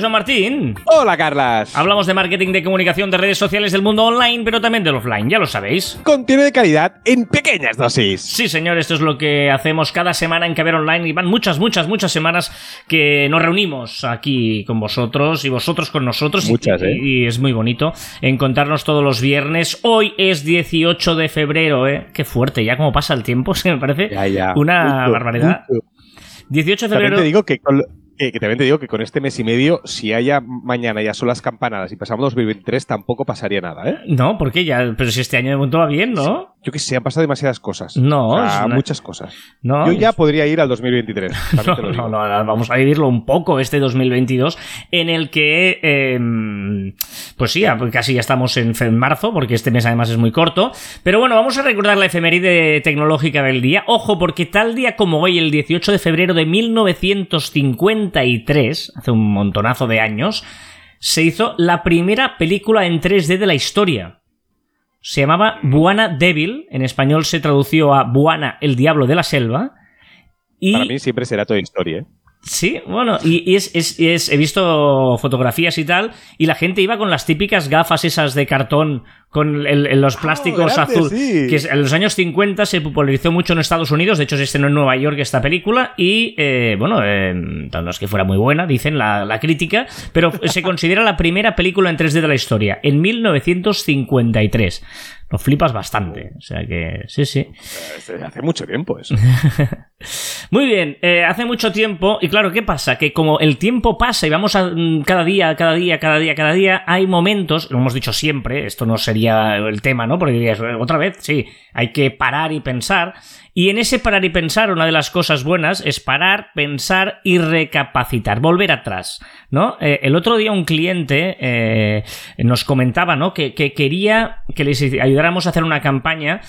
Joan Martín. Hola, Carlas. Hablamos de marketing, de comunicación, de redes sociales, del mundo online, pero también del offline, ya lo sabéis. Contenido de calidad en pequeñas dosis. Sí, señor, esto es lo que hacemos cada semana en Caber Online y van muchas, muchas, muchas semanas que nos reunimos aquí con vosotros y vosotros con nosotros. Muchas, y, ¿eh? Y es muy bonito encontrarnos todos los viernes. Hoy es 18 de febrero, ¿eh? Qué fuerte, ya como pasa el tiempo, se me parece Ya, ya. una barbaridad. justo. 18 de También febrero. te digo que con, que- que también te digo que con este mes y medio, si haya mañana ya son las campanadas y pasamos 2023, tampoco pasaría nada, ¿eh? No, porque ya, pero si este año de momento va bien, ¿no? Yo que sé, han pasado demasiadas cosas. No, O sea, es una- muchas cosas. No, Yo ya es- podría ir al 2023. también No, te lo no, digo. no, no, vamos a vivirlo un poco este 2022 en el que, eh, pues sí, casi ya estamos en, en marzo, porque este mes además es muy corto. Pero bueno, vamos a recordar la efeméride tecnológica del día. Ojo, porque tal día como hoy, el 18 de febrero de 1953, hace un montonazo de años, se hizo la primera película en 3D de la historia. Se llamaba Buana Devil, en español se tradució a Buana, el diablo de la selva. Y Para mí siempre será toda historia, ¿eh? Sí, bueno, y, y es, es- es- he visto fotografías y tal, y la gente iba con las típicas gafas esas de cartón con el- el- los plásticos grande, azul. sí. Que en los años 50 se popularizó mucho en Estados Unidos, de hecho se estrenó en Nueva York esta película, y eh, bueno, eh, no es que fuera muy buena, dicen la, la crítica, pero se considera la primera película en 3D de la historia, en 1953. Lo flipas bastante, o sea que sí, sí. Hace mucho tiempo eso. Muy bien, eh, hace mucho tiempo, y claro, ¿qué pasa? Que como el tiempo pasa y vamos a, mm, cada día, cada día, cada día, cada día, hay momentos, lo hemos dicho siempre, esto no sería el tema, ¿no? Porque dirías, "Eh, otra vez, sí, hay que parar y pensar. Y en ese parar y pensar, una de las cosas buenas es parar, pensar y recapacitar, volver atrás, ¿no? Eh, el otro día un cliente eh, nos comentaba, ¿no? Que, que quería que les ayudáramos a hacer una campaña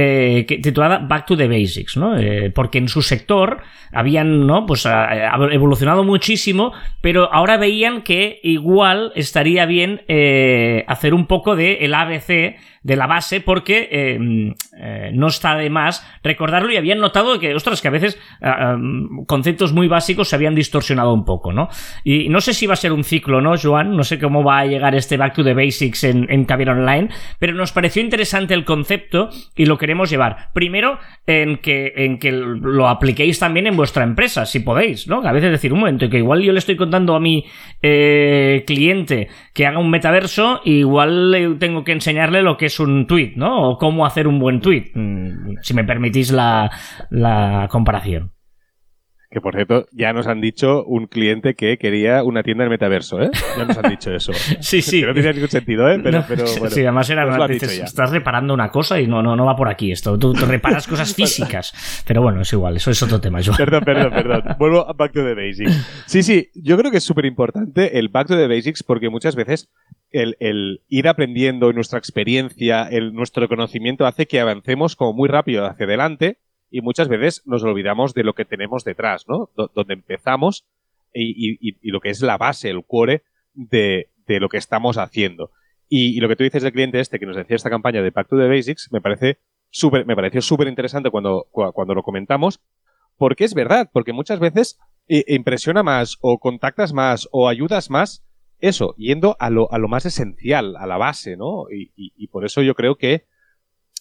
eh, que- titulada Back to the Basics, ¿no? Eh, porque en su sector habían, ¿no? Pues ha- ha evolucionado muchísimo, pero ahora veían que igual estaría bien eh, hacer un poco de el ABC de la base, porque eh, mm, eh, no está de más recordarlo y habían notado que, ostras, que a veces ah, ah, conceptos muy básicos se habían distorsionado un poco, ¿no? Y no sé si va a ser un ciclo, ¿no, Joan? No sé cómo va a llegar este Back to the Basics en, en Online, pero nos pareció interesante el concepto y lo queremos llevar. Primero, en que, en que lo apliquéis también en vuestra empresa, si podéis, ¿no? A veces decir, un momento, que igual yo le estoy contando a mi eh, cliente que haga un metaverso, igual le tengo que enseñarle lo que es un tweet, ¿no? O cómo hacer un buen tweet, mm, si me permitís la, la comparación. Que por cierto, ya nos han dicho un cliente que quería una tienda en metaverso, ¿eh? Ya nos han dicho eso. Sí, sí. Que no tenía ningún sentido, ¿eh? Pero, No, pero sí, bueno. sí, además era dices, estás reparando una cosa y no, no, no va por aquí esto. Tú, tú reparas cosas físicas. Pero bueno, es igual, eso es otro tema, Joan. Perdón, perdón, perdón. Vuelvo a Back to the Basics. Sí, sí, yo creo que es súper importante el Back to the Basics porque muchas veces el, el ir aprendiendo nuestra experiencia, el, nuestro conocimiento hace que avancemos como muy rápido hacia adelante y muchas veces nos olvidamos de lo que tenemos detrás, ¿no? Do- donde empezamos y, lo que es la base, el core de, de lo que estamos haciendo. Y, lo que tú dices del cliente este que nos decía esta campaña de Back to the Basics me parece súper, me pareció súper interesante cuando, cua- cuando lo comentamos porque es verdad, porque muchas veces eh, impresiona más o contactas más o ayudas más eso, yendo a lo, a lo más esencial, a la base, ¿no? Y, por eso yo creo que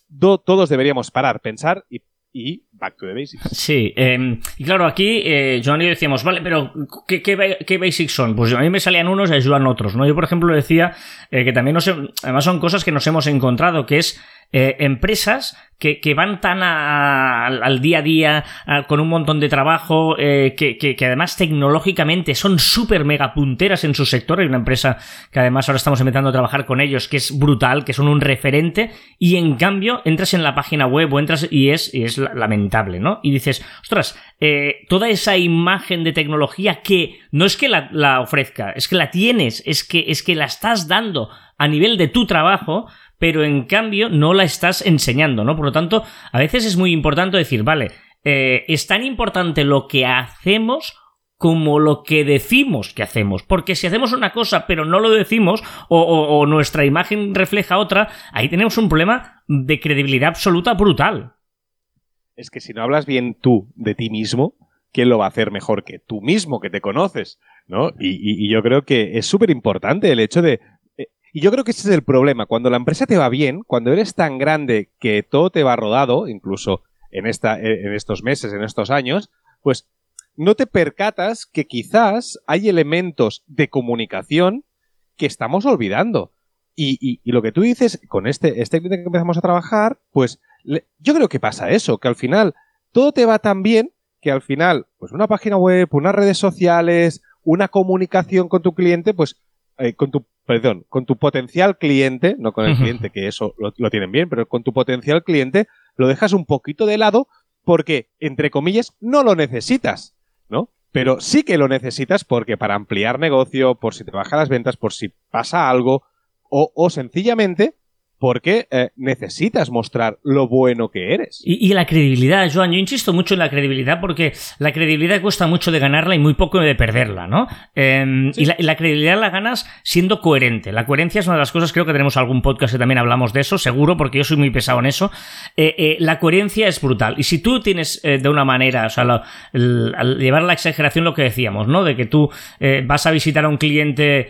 do- todos deberíamos parar, pensar y, y back to the basics. Sí, eh, y claro, aquí eh, y yo decíamos, vale, pero ¿qué, qué, qué basics son? Pues a mí me salían unos y a Joan otros, ¿no? Yo, por ejemplo, decía eh, que también además son cosas que nos hemos encontrado, que es eh, empresas que, que van tan a- al, día a día, con un montón de trabajo, eh, que, que- que además tecnológicamente son súper mega punteras en su sector. Hay una empresa que además ahora estamos empezando a trabajar con ellos, que es brutal, que son un referente, y en cambio entras en la página web o entras y es, y es la- lamentable, ¿no? Y dices, ostras, eh, toda esa imagen de tecnología que no es que la, la ofrezca, es que la tienes, es que, es que la estás dando a nivel de tu trabajo, pero en cambio no la estás enseñando, ¿no? Por lo tanto, a veces es muy importante decir, vale, eh, es tan importante lo que hacemos como lo que decimos que hacemos. Porque si hacemos una cosa pero no lo decimos o, nuestra imagen refleja otra, ahí tenemos un problema de credibilidad absoluta brutal. Es que si no hablas bien tú de ti mismo, ¿quién lo va a hacer mejor que tú mismo, que te conoces? ¿no? Y, yo creo que es súper importante el hecho de... Y yo creo que ese es el problema. Cuando la empresa te va bien, cuando eres tan grande que todo te va rodado, incluso en, esta, en estos meses, en estos años, pues no te percatas que quizás hay elementos de comunicación que estamos olvidando. Y, lo que tú dices, con este, este cliente que empezamos a trabajar, pues yo creo que pasa eso, que al final todo te va tan bien que al final, pues una página web, unas redes sociales, una comunicación con tu cliente, pues eh, con tu, perdón, con tu potencial cliente, no con el cliente, que eso lo, lo, tienen bien, pero con tu potencial cliente lo dejas un poquito de lado porque, entre comillas, no lo necesitas. ¿no? Pero sí que lo necesitas porque para ampliar negocio, por si te bajan las ventas, por si pasa algo, o, o sencillamente porque eh, necesitas mostrar lo bueno que eres. Y, la credibilidad, Joan, yo insisto mucho en la credibilidad porque la credibilidad cuesta mucho de ganarla y muy poco de perderla, ¿no? Em, y, la, credibilidad la ganas siendo coherente. La coherencia es una de las cosas, creo que tenemos algún podcast que también hablamos de eso, seguro, porque yo soy muy pesado en eso. Eh, eh, la coherencia es brutal. Y si tú tienes de una manera, o sea, al llevar la exageración lo que decíamos, ¿no? De que tú vas a visitar a un cliente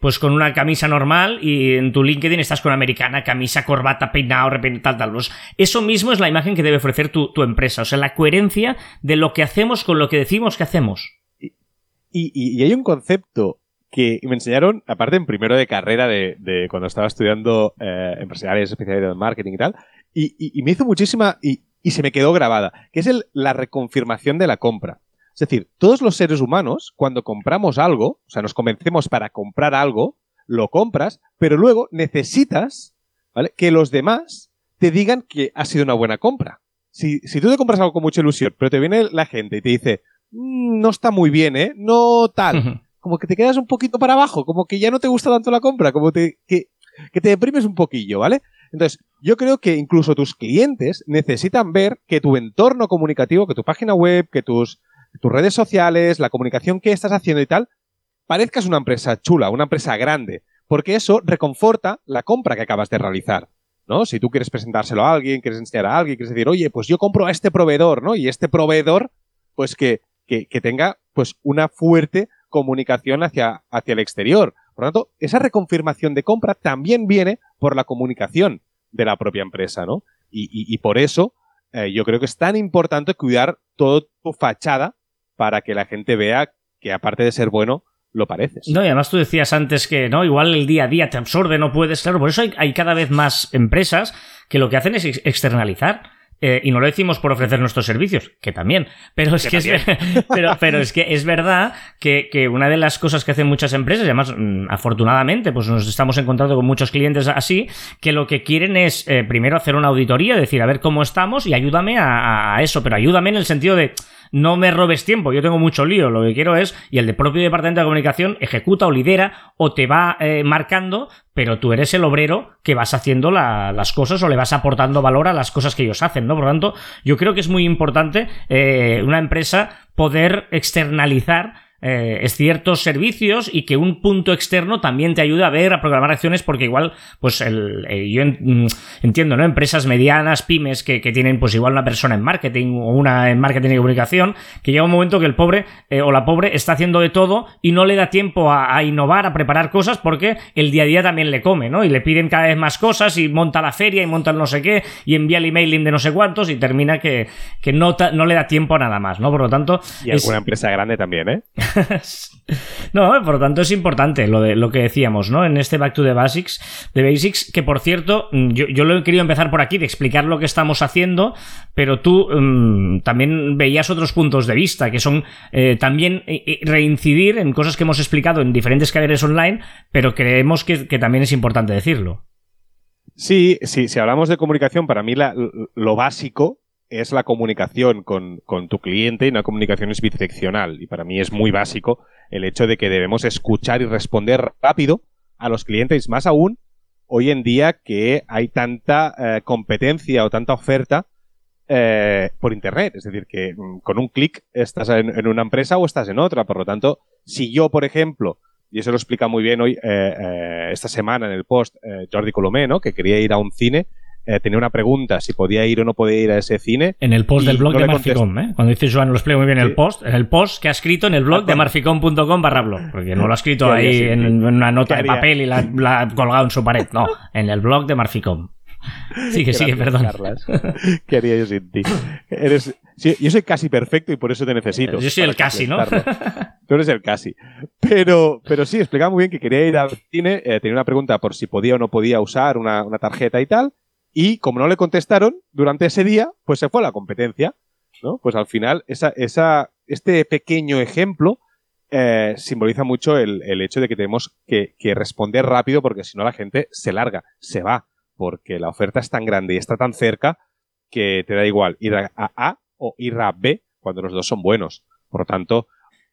pues con una camisa normal y en tu LinkedIn estás con americana, camisa, corbata, peinado, tal, tal. eso mismo es la imagen que debe ofrecer tu, empresa. O sea, la coherencia de lo que hacemos con lo que decimos que hacemos. Y, hay un concepto que me enseñaron, aparte en primero de carrera de, cuando estaba estudiando eh, empresariales, especialidad en marketing y tal, y, me hizo muchísima, y, se me quedó grabada, que es el, la reconfirmación de la compra. Es decir, todos los seres humanos, cuando compramos algo, o sea, nos convencemos para comprar algo, lo compras, pero luego necesitas que los demás te digan que ha sido una buena compra. Si, tú te compras algo con mucha ilusión, pero te viene la gente y te dice, mm, no está muy bien, ¿eh? No tal. Como que te quedas un poquito para abajo, como que ya no te gusta tanto la compra, como te, que, que te deprimes un poquillo, ¿vale? Entonces, yo creo que incluso tus clientes necesitan ver que tu entorno comunicativo, que tu página web, que tus, tus redes sociales, la comunicación que estás haciendo y tal, parezcas una empresa chula, una empresa grande, porque eso reconforta la compra que acabas de realizar. ¿no? Si tú quieres presentárselo a alguien, quieres enseñar a alguien, quieres decir, oye, pues yo compro a este proveedor, ¿no? Y este proveedor, pues que, que, tenga pues una fuerte comunicación hacia, hacia el exterior. Por lo tanto, esa reconfirmación de compra también viene por la comunicación de la propia empresa, ¿no? Y, y, por eso eh, yo creo que es tan importante cuidar toda tu fachada para que la gente vea que aparte de ser bueno, lo pareces. No, y además tú decías antes que no, igual el día a día te absorbe, no puedes, claro, por eso hay, cada vez más empresas que lo que hacen es externalizar. Eh, y no lo decimos por ofrecer nuestros servicios, que también. Pero es que, es, pero, pero, es, que es verdad que, que, una de las cosas que hacen muchas empresas, y además, mm, afortunadamente, pues nos estamos encontrando con muchos clientes así, que lo que quieren es eh, primero hacer una auditoría, decir, a ver cómo estamos y ayúdame a, a eso, pero ayúdame en el sentido de no me robes tiempo, yo tengo mucho lío, lo que quiero es, y el de propio departamento de comunicación ejecuta o lidera o te va eh, marcando, pero tú eres el obrero que vas haciendo las cosas o le vas aportando valor a las cosas que ellos hacen, ¿no? Por lo tanto, yo creo que es muy importante eh, una empresa poder externalizar eh, es ciertos servicios y que un punto externo también te ayude a ver, a programar acciones, porque igual, pues el, eh, yo mm, entiendo, ¿no? Empresas medianas, pymes, que, tienen pues igual una persona en marketing o una en marketing y comunicación, que llega un momento que el pobre eh, o la pobre está haciendo de todo y no le da tiempo a, innovar, a preparar cosas, porque el día a día también le come, ¿no? Y le piden cada vez más cosas y monta la feria y monta el no sé qué y envía el emailing de no sé cuántos y termina que, que no, no le da tiempo a nada más, ¿no? Por lo tanto... Y alguna empresa grande también, ¿eh? no, por lo tanto es importante lo de lo que decíamos, ¿no? En este Back to the Basics, de Basics, que por cierto, mm, yo, lo he querido empezar por aquí, de explicar lo que estamos haciendo, pero tú mm, también veías otros puntos de vista, que son eh, también eh, eh, reincidir en cosas que hemos explicado en diferentes cadenas online, pero creemos que, también es importante decirlo. Sí, sí, si hablamos de comunicación, para mí lo básico es la comunicación con, tu cliente y una comunicación es bidireccional. Y para mí es muy básico el hecho de que debemos escuchar y responder rápido a los clientes, más aún hoy en día que hay tanta eh, competencia o tanta oferta eh, por Internet. Es decir, que mm, con un clic estás en, una empresa o estás en otra. Por lo tanto, si yo, por ejemplo, y eso lo explica muy bien hoy, eh, eh, esta semana en el post, Jordi Colomé, ¿no? que quería ir a un cine, tenía una pregunta si podía ir o no podía ir a ese cine. En el post del blog de Marficom, ¿eh? Cuando dice Joan, lo explico muy bien en el post, en el post que ha escrito en el blog de marficom.com barra blog, porque no lo ha escrito ahí en, una nota de papel y la, la ha colgado en su pared, no, en el blog de Marficom. Sigue, sigue, perdón. ¿Qué haría yo sin ti? Eres, yo soy casi perfecto y por eso te necesito. Yo soy el casi, ¿no? Tú eres el casi. Pero, pero sí, explicaba muy bien que quería ir al cine, eh, tenía una pregunta por si podía o no podía usar una, tarjeta y tal, y como no le contestaron durante ese día, pues se fue a la competencia, ¿no? Pues al final, esa, esa, este pequeño ejemplo eh, simboliza mucho el, hecho de que tenemos que, que responder rápido porque si no la gente se larga, se va porque la oferta es tan grande y está tan cerca que te da igual ir a A o ir a B cuando los dos son buenos. Por lo tanto,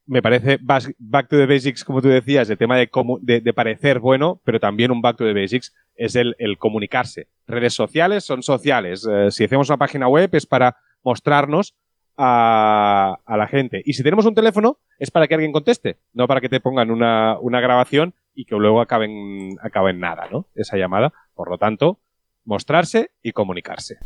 me parece back to the basics, como tú decías, el tema de, de, parecer bueno, pero también un back to the basics es el, comunicarse. Redes sociales son sociales. Eh, si hacemos una página web es para mostrarnos a, la gente. Y si tenemos un teléfono es para que alguien conteste, no para que te pongan una, una grabación y que luego acaben, acaben nada, ¿no? Esa llamada. Por lo tanto, mostrarse y comunicarse.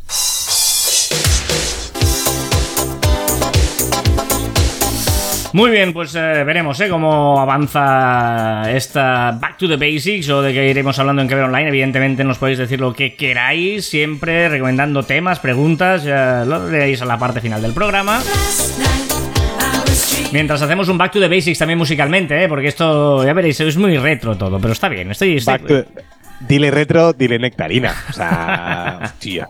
Muy bien, pues eh, veremos ¿eh? cómo avanza esta Back to the Basics o de que iremos hablando en que Online. Evidentemente nos podéis decir lo que queráis, siempre recomendando temas, preguntas, ya lo veréis a la parte final del programa. Mientras hacemos un Back to the Basics también musicalmente, ¿eh? porque esto, ya veréis, es muy retro todo, pero está bien. Estoy, Dile retro, dile nectarina. O sea, tía.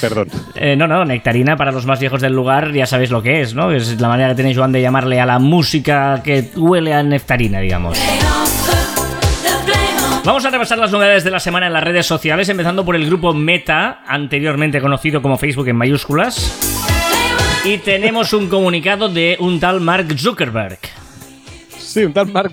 Perdón. Eh, no, no, nectarina para los más viejos del lugar ya sabéis lo que es, ¿no? Es la manera que tenéis, Joan, de llamarle a la música que huele a nectarina, digamos. Vamos a repasar las novedades de la semana en las redes sociales, empezando por el grupo Meta, anteriormente conocido como Facebook en mayúsculas. Y tenemos un comunicado de un tal Mark Zuckerberg. Sí, un tal Mark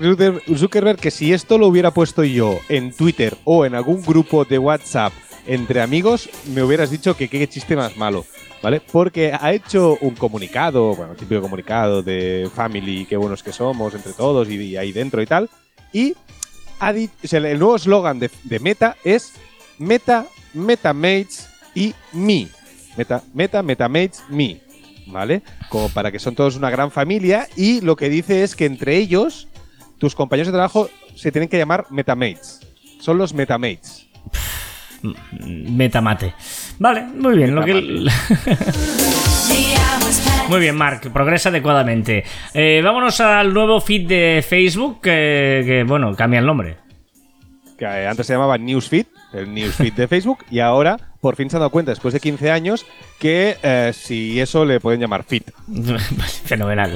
Zuckerberg que si esto lo hubiera puesto yo en Twitter o en algún grupo de WhatsApp entre amigos, me hubieras dicho que qué chiste más malo, ¿vale? Porque ha hecho un comunicado, bueno, típico comunicado de family, qué buenos que somos entre todos y, ahí dentro y tal, y ha dicho, el nuevo eslogan de, Meta es Meta, Metamates y Me. Meta, Meta, Metamates, Me. ¿Vale? Como para que son todos una gran familia y lo que dice es que entre ellos tus compañeros de trabajo se tienen que llamar metamates. Son los metamates. Metamate. Vale, muy bien. muy bien, Mark, progresa adecuadamente. Eh, vámonos al nuevo feed de Facebook, que, bueno, cambia el nombre. Que eh, antes se llamaba Newsfeed, el Newsfeed de Facebook, y ahora por fin se han dado cuenta, después de 15 años, que eh, si eso le pueden llamar fit. Fenomenal.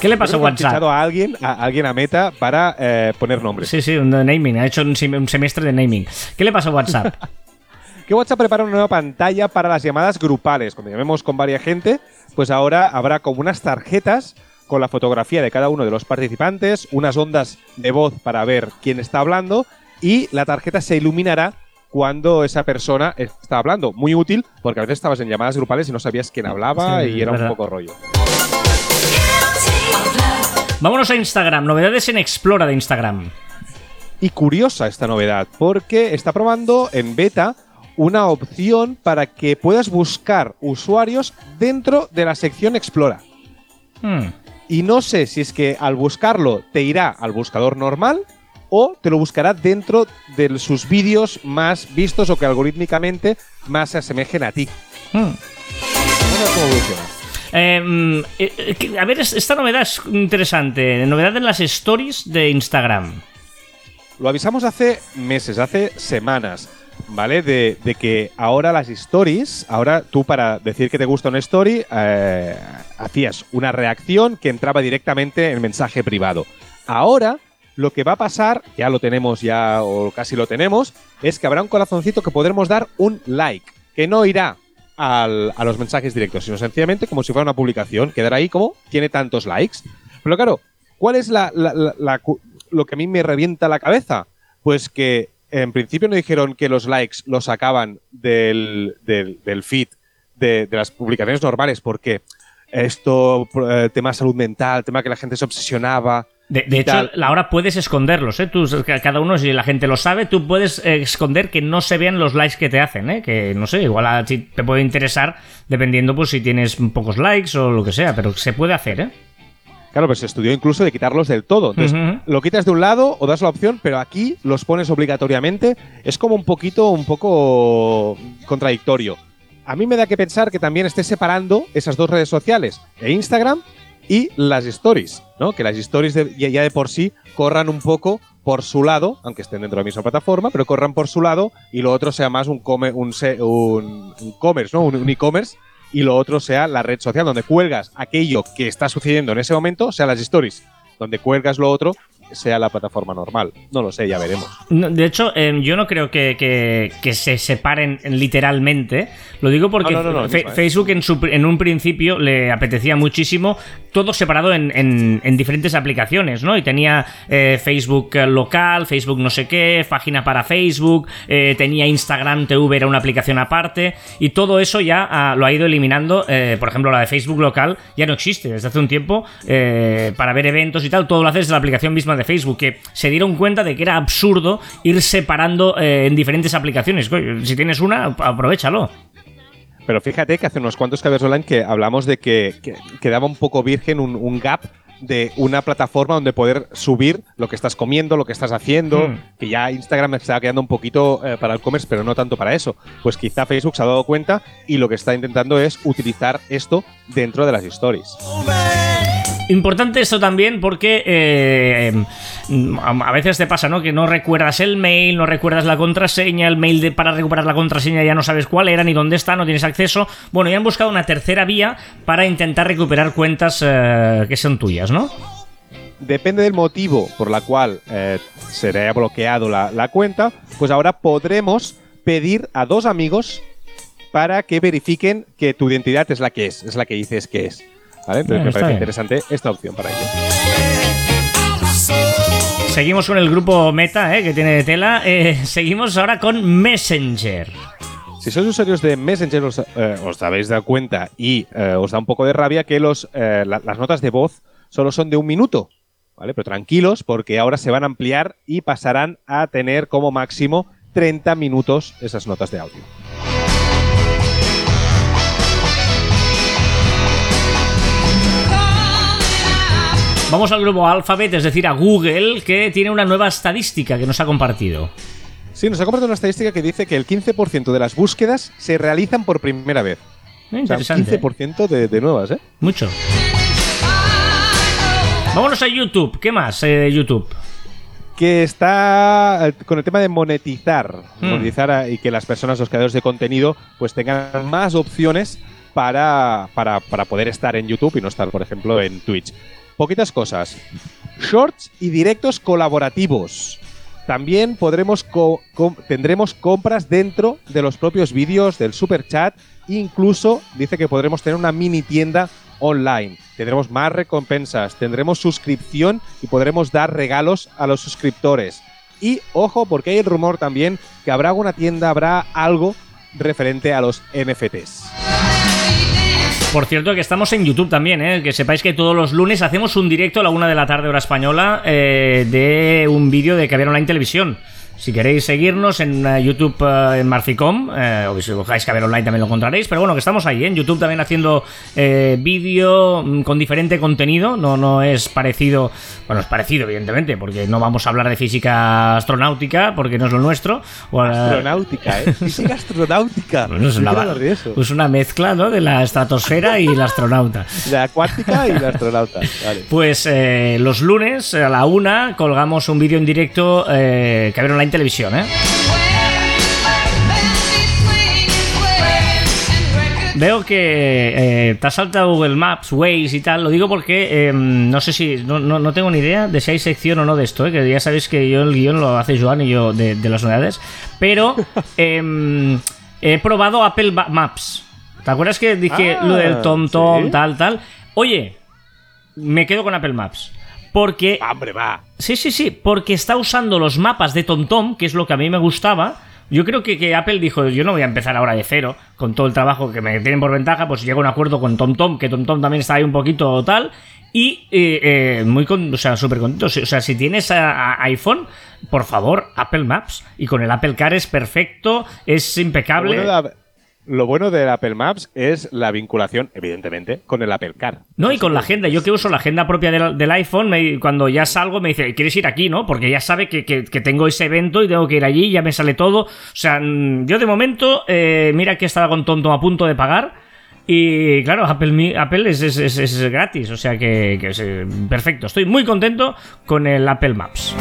¿Qué le pasa a WhatsApp? Ha a alguien, a alguien a Meta para eh, poner nombres. Sí, sí, un naming. Ha hecho un, semestre de naming. ¿Qué le pasa a WhatsApp? que WhatsApp prepara una nueva pantalla para las llamadas grupales. Cuando llamemos con varias gente, pues ahora habrá como unas tarjetas con la fotografía de cada uno de los participantes, unas ondas de voz para ver quién está hablando y la tarjeta se iluminará cuando esa persona estaba hablando. Muy útil porque a veces estabas en llamadas grupales y no sabías quién hablaba y era un poco rollo. Vámonos a Instagram, novedades en Explora de Instagram. Y curiosa esta novedad, porque está probando en beta una opción para que puedas buscar usuarios dentro de la sección Explora. Hmm. Y no sé si es que al buscarlo te irá al buscador normal o te lo buscará dentro de sus vídeos más vistos o que algorítmicamente más se asemejen a ti. Hmm. Em, eh, eh, a ver, esta novedad es interesante. Novedad en las stories de Instagram. Lo avisamos hace meses, hace semanas, ¿vale? De, que ahora las stories, ahora tú para decir que te gusta una story, eh, hacías una reacción que entraba directamente en mensaje privado. Ahora lo que va a pasar, ya lo tenemos ya o casi lo tenemos, es que habrá un corazoncito que podremos dar un like, que no irá a los mensajes directos, sino sencillamente como si fuera una publicación, quedará ahí como tiene tantos likes. Pero claro, ¿cuál es la, lo que a mí me revienta la cabeza? Pues que en principio no dijeron que los likes los sacaban del, del, del feed de, de las publicaciones normales, porque esto, eh, tema salud mental, tema que la gente se obsesionaba. De, hecho, ahora puedes esconderlos, ¿eh? Tú, cada uno, si la gente lo sabe, tú puedes eh, esconder que no se vean los likes que te hacen, ¿eh? Que, no sé, igual a ti te puede interesar dependiendo pues si tienes pocos likes o lo que sea, pero se puede hacer, ¿eh? Claro, pues se estudió incluso de quitarlos del todo. Entonces, lo quitas de un lado o das la opción, pero aquí los pones obligatoriamente. Es como un poquito, un poco contradictorio. A mí me da que pensar que también estés separando esas dos redes sociales, e Instagram y las stories, ¿no? Que las stories ya, de por sí corran un poco por su lado, aunque estén dentro de la misma plataforma, pero corran por su lado y lo otro sea más un come- un, un- commerce, ¿no? Un e-commerce y lo otro sea la red social donde cuelgas aquello que está sucediendo en ese momento, sea las stories. Donde cuelgas lo otro, sea la plataforma normal. No lo sé, ya veremos. No, de hecho, eh, yo no creo que, que- que se separen literalmente. Lo digo porque. Facebook en, su- en un principio le apetecía muchísimo todo separado en, en- en diferentes aplicaciones, ¿no? Y tenía eh, Facebook local, Facebook no sé qué, página para Facebook, eh, tenía Instagram TV, era una aplicación aparte, y todo eso ya ah, lo ha ido eliminando. por ejemplo, la de Facebook local ya no existe desde hace un tiempo. para ver eventos y tal, todo lo haces desde la aplicación misma de Facebook, que se dieron cuenta de que era absurdo ir separando eh, en diferentes aplicaciones. Si tienes una, aprovechalo. Pero fíjate que hace unos cuantos cables online que hablamos de que, que quedaba un poco virgen un, un gap de una plataforma donde poder subir lo que estás comiendo, lo que estás haciendo, Hmm. que ya Instagram estaba quedando un poquito eh, para el commerce, pero no tanto para eso. Pues quizá Facebook se ha dado cuenta y lo que está intentando es utilizar esto dentro de las stories. Importante esto también porque eh, a veces te pasa, ¿no? Que no recuerdas el mail, no recuerdas la contraseña, el mail de, para recuperar la contraseña ya no sabes cuál era ni dónde está, no tienes acceso. Bueno, ya han buscado una tercera vía para intentar recuperar cuentas eh, que son tuyas, ¿no? Depende del motivo por la cual eh, se te haya bloqueado la cuenta, pues ahora podremos pedir a dos amigos para que verifiquen que tu identidad es la que es, es la que dices que es. ¿Vale? Entonces Bueno, me parece bien. interesante esta opción para ello. Seguimos con el grupo Meta, ¿eh? que tiene de tela. Eh, seguimos ahora con Messenger. Si sois usuarios de Messenger, os, eh, os habéis dado cuenta y os da un poco de rabia que los, la- las notas de voz solo son de un minuto. ¿Vale? Pero tranquilos, porque ahora se van a ampliar y pasarán a tener como máximo 30 minutos esas notas de audio. Vamos al grupo Alphabet, es decir, a Google, que tiene una nueva estadística que nos ha compartido. Sí, nos ha compartido una estadística que dice que el 15% de las búsquedas se realizan por primera vez. Eh, O sea, un Interesante. ¿eh? 15% de, de nuevas, ¿eh? Mucho. Vámonos a YouTube. ¿Qué más? eh, YouTube. Que está eh, con el tema de monetizar. Hmm. Monetizar a- y que las personas, los creadores de contenido, pues tengan más opciones para, para, para poder estar en YouTube y no estar, por ejemplo, en Twitch. Poquitas cosas. Shorts y directos colaborativos. También podremos co- tendremos compras dentro de los propios vídeos del super chat. Incluso dice que podremos tener una mini tienda online. Tendremos más recompensas, tendremos suscripción y podremos dar regalos a los suscriptores. Y ojo, porque hay el rumor también que habrá una tienda, habrá algo referente a los NFTs. Por cierto, que estamos en YouTube también, ¿eh? que sepáis que todos los lunes hacemos un directo a la una de la tarde, hora española, eh, de un vídeo de Caber Online Televisión. Si queréis seguirnos en eh, YouTube eh, en Marficom, eh, o si buscáis Caber Online también lo encontraréis, pero bueno, que estamos ahí, ¿eh? en YouTube también haciendo eh, vídeo mm, con diferente contenido, no, no es parecido, bueno, es parecido evidentemente, porque no vamos a hablar de física astronáutica, porque no es lo nuestro. o, eh, Astronáutica, ¿eh? Física astronáutica. bueno, es una, pues una mezcla ¿no? de la estratosfera y la astronauta. La acuática y la astronauta. Vale. Pues los lunes a la una colgamos un vídeo en directo eh, ver online televisión, ¿eh? Veo que eh, te has saltado Google Maps, Waze y tal. Lo digo porque eh, no sé si. No, no- no tengo ni idea de si hay sección o no de esto. eh, que ya sabéis que yo el guion lo hace Joan y yo de, de las novedades. Pero em, he probado Apple Maps. ¿Te acuerdas que dije Ah, lo del Tom Tom, sí. tal, tal? Oye, me quedo con Apple Maps. Porque... ¡Hombre, va! Sí, sí, sí, porque está usando los mapas de TomTom, que es lo que a mí me gustaba. Yo creo que, que Apple dijo, yo no voy a empezar ahora de cero, con todo el trabajo que me tienen por ventaja, pues llega a un acuerdo con TomTom, que TomTom también está ahí un poquito tal, y eh, eh, muy con, o sea, súper contento. O sea, si tienes a- a iPhone, por favor, Apple Maps. Y con el Apple Car es perfecto, es impecable. bueno, la- lo bueno del Apple Maps es la vinculación, evidentemente, con el Apple Car. No, y con la agenda. Yo que uso la agenda propia del, iPhone, cuando ya salgo me dice, ¿quieres ir aquí, no? Porque ya sabe que, que- tengo ese evento y tengo que ir allí, ya me sale todo. O sea, mm, yo de momento, eh, mira que estaba con Tonto a punto de pagar. Y claro, Apple, Apple es, es- es- es gratis, o sea que, que es eh, perfecto. Estoy muy contento con el Apple Maps.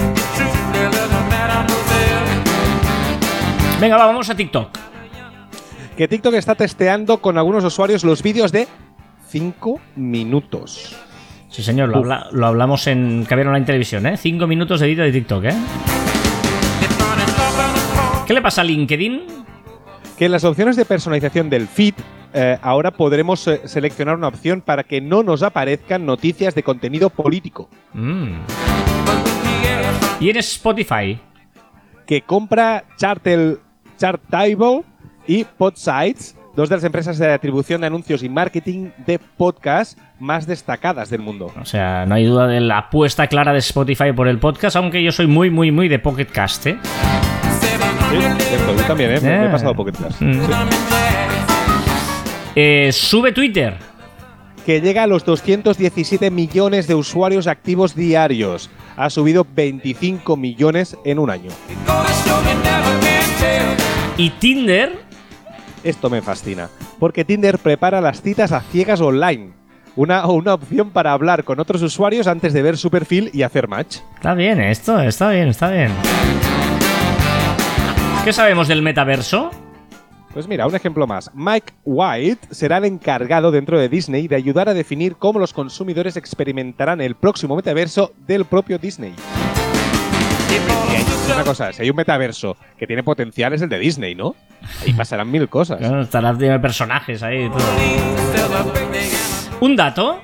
Venga, va, vamos a TikTok. Que TikTok está testeando con algunos usuarios los vídeos de 5 minutos. Sí, señor, lo, Uf. habla- lo hablamos en Caviar Online Televisión, ¿eh? Cinco minutos de vídeo de TikTok, ¿eh? ¿Qué le pasa a LinkedIn? Que en las opciones de personalización del feed eh, ahora podremos eh, seleccionar una opción para que no nos aparezcan noticias de contenido político. Mm. Y en Spotify. Que compra Chartel, Chartable y Podsites, dos de las empresas de atribución de anuncios y marketing de podcast más destacadas del mundo. O sea, no hay duda de la apuesta clara de Spotify por el podcast, aunque yo soy muy, muy, muy de Pocket Cast, ¿eh? Sí, cierto, yo también, ¿eh? Me- me he Eh. pasado Pocket Cast. Mm. Sí. Eh, sube Twitter. que llega a los 217 millones de usuarios activos diarios. Ha subido 25 millones en un año. Y Tinder. Esto me fascina, porque Tinder prepara las citas a ciegas online. Una, una opción para hablar con otros usuarios antes de ver su perfil y hacer match. Está bien esto, está bien, está bien. ¿Qué sabemos del metaverso? Pues mira, un ejemplo más. Mike White será el encargado dentro de Disney de ayudar a definir cómo los consumidores experimentarán el próximo metaverso del propio Disney. Y Una cosa, si hay un metaverso que tiene potencial es el de Disney, ¿no? Ahí pasarán mil cosas. Claro, Estará lleno de personajes ahí todo. Un dato.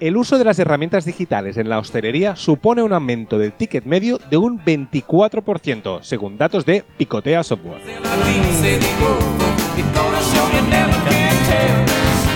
El uso de las herramientas digitales en la hostelería supone un aumento del ticket medio de un 24%, según datos de Picotea Software.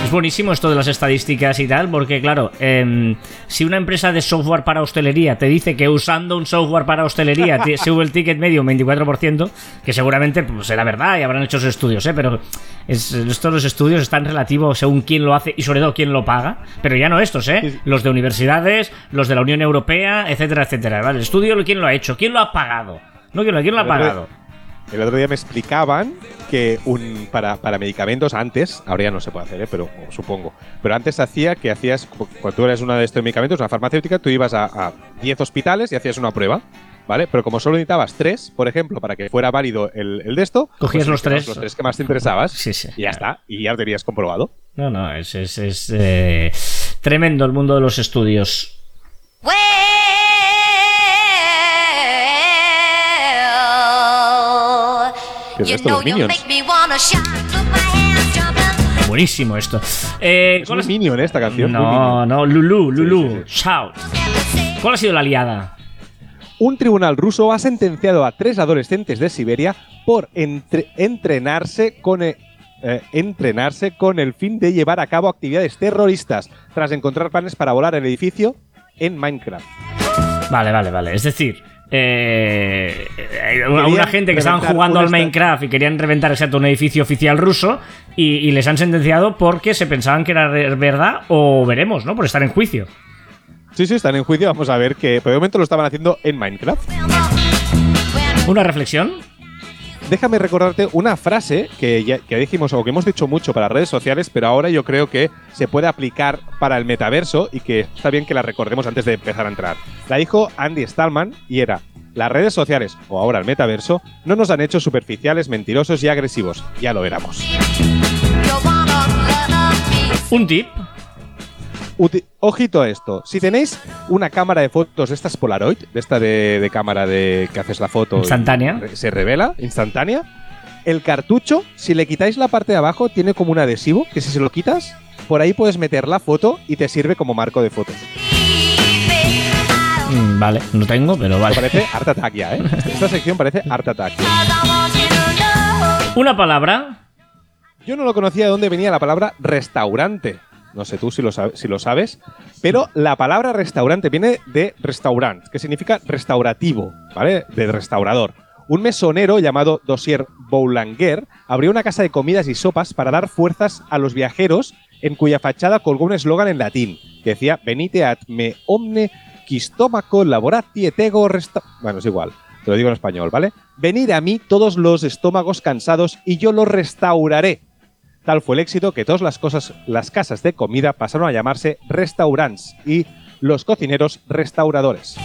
Es buenísimo esto de las estadísticas y tal, porque claro, em, si una empresa de software para hostelería te dice que usando un software para hostelería te- sube el ticket medio un 24%, que seguramente pues, será verdad y habrán hecho sus estudios, ¿eh? pero es, estos los estudios están relativos según quién lo hace y sobre todo quién lo paga, pero ya no estos, ¿eh? los de universidades, los de la Unión Europea, etcétera, etcétera. ¿vale? El estudio, ¿quién lo ha hecho? ¿Quién lo ha pagado? No, ¿quién lo, quién lo ha pagado? El otro día me explicaban que un, para, para medicamentos antes, ahora ya no se puede hacer, ¿eh? pero supongo, pero antes hacía que hacías, cuando tú eres una de estos medicamentos, una farmacéutica, tú ibas a, a 10 hospitales y hacías una prueba, ¿vale? Pero como solo necesitabas tres, por ejemplo, para que fuera válido el, el de esto, Cogías los tres. los tres que más te interesabas Sí, sí. y ya está, y ya lo tenías comprobado. No, no, es, es, es, eh, tremendo el mundo de los estudios. ¿Qué es you esto, know los Minions? Buenísimo esto. Eh, Es ¿cuál muy ha- Minion ¿eh? esta canción. No, no, Lulu, Lulu, sí, shout. ¿Cuál ha sido la liada? Un tribunal ruso ha sentenciado a tres adolescentes de Siberia por entre- entrenarse con e- eh, entrenarse con el fin de llevar a cabo actividades terroristas tras encontrar planes para volar el edificio en Minecraft. Vale, vale, vale. Es decir, eh, eh, a una gente que estaban jugando al Minecraft y querían reventar exacto un edificio oficial ruso y, y les han sentenciado porque se pensaban que era verdad o veremos, ¿no? Por estar en juicio. Sí, sí, están en juicio. Vamos a ver que por el momento lo estaban haciendo en Minecraft. Una reflexión. Déjame recordarte una frase que ya que dijimos o que hemos dicho mucho para redes sociales, pero ahora yo creo que se puede aplicar para el metaverso y que está bien que la recordemos antes de empezar a entrar. La dijo Andy Stallman y era: Las redes sociales, o ahora el metaverso, no nos han hecho superficiales, mentirosos y agresivos. Ya lo me. Un tip. Uti- Ojito a esto. Si tenéis una cámara de fotos de estas Polaroid, de esta de, de cámara de que haces la foto Instantánea. re- se revela, instantánea. El cartucho, si le quitáis la parte de abajo, tiene como un adhesivo que si se lo quitas, por ahí puedes meter la foto y te sirve como marco de fotos. Mm, vale, no tengo, pero vale. Parece Art Attack ya, ¿eh? Esta sección parece Art Attack. Una palabra. Yo no lo conocía de dónde venía la palabra restaurante. No sé tú si lo, sab- si lo sabes, pero la palabra restaurante viene de restaurant, que significa restaurativo, ¿vale? De restaurador. Un mesonero llamado Dossier Boulanger abrió una casa de comidas y sopas para dar fuerzas a los viajeros, en cuya fachada colgó un eslogan en latín que decía: Venite ad me omne quistómaco laborati et ego resta. Bueno, es igual, te lo digo en español, ¿vale? Venid a mí todos los estómagos cansados y yo los restauraré. Tal fue el éxito que todas las cosas, las casas de comida pasaron a llamarse restaurants y los cocineros restauradores.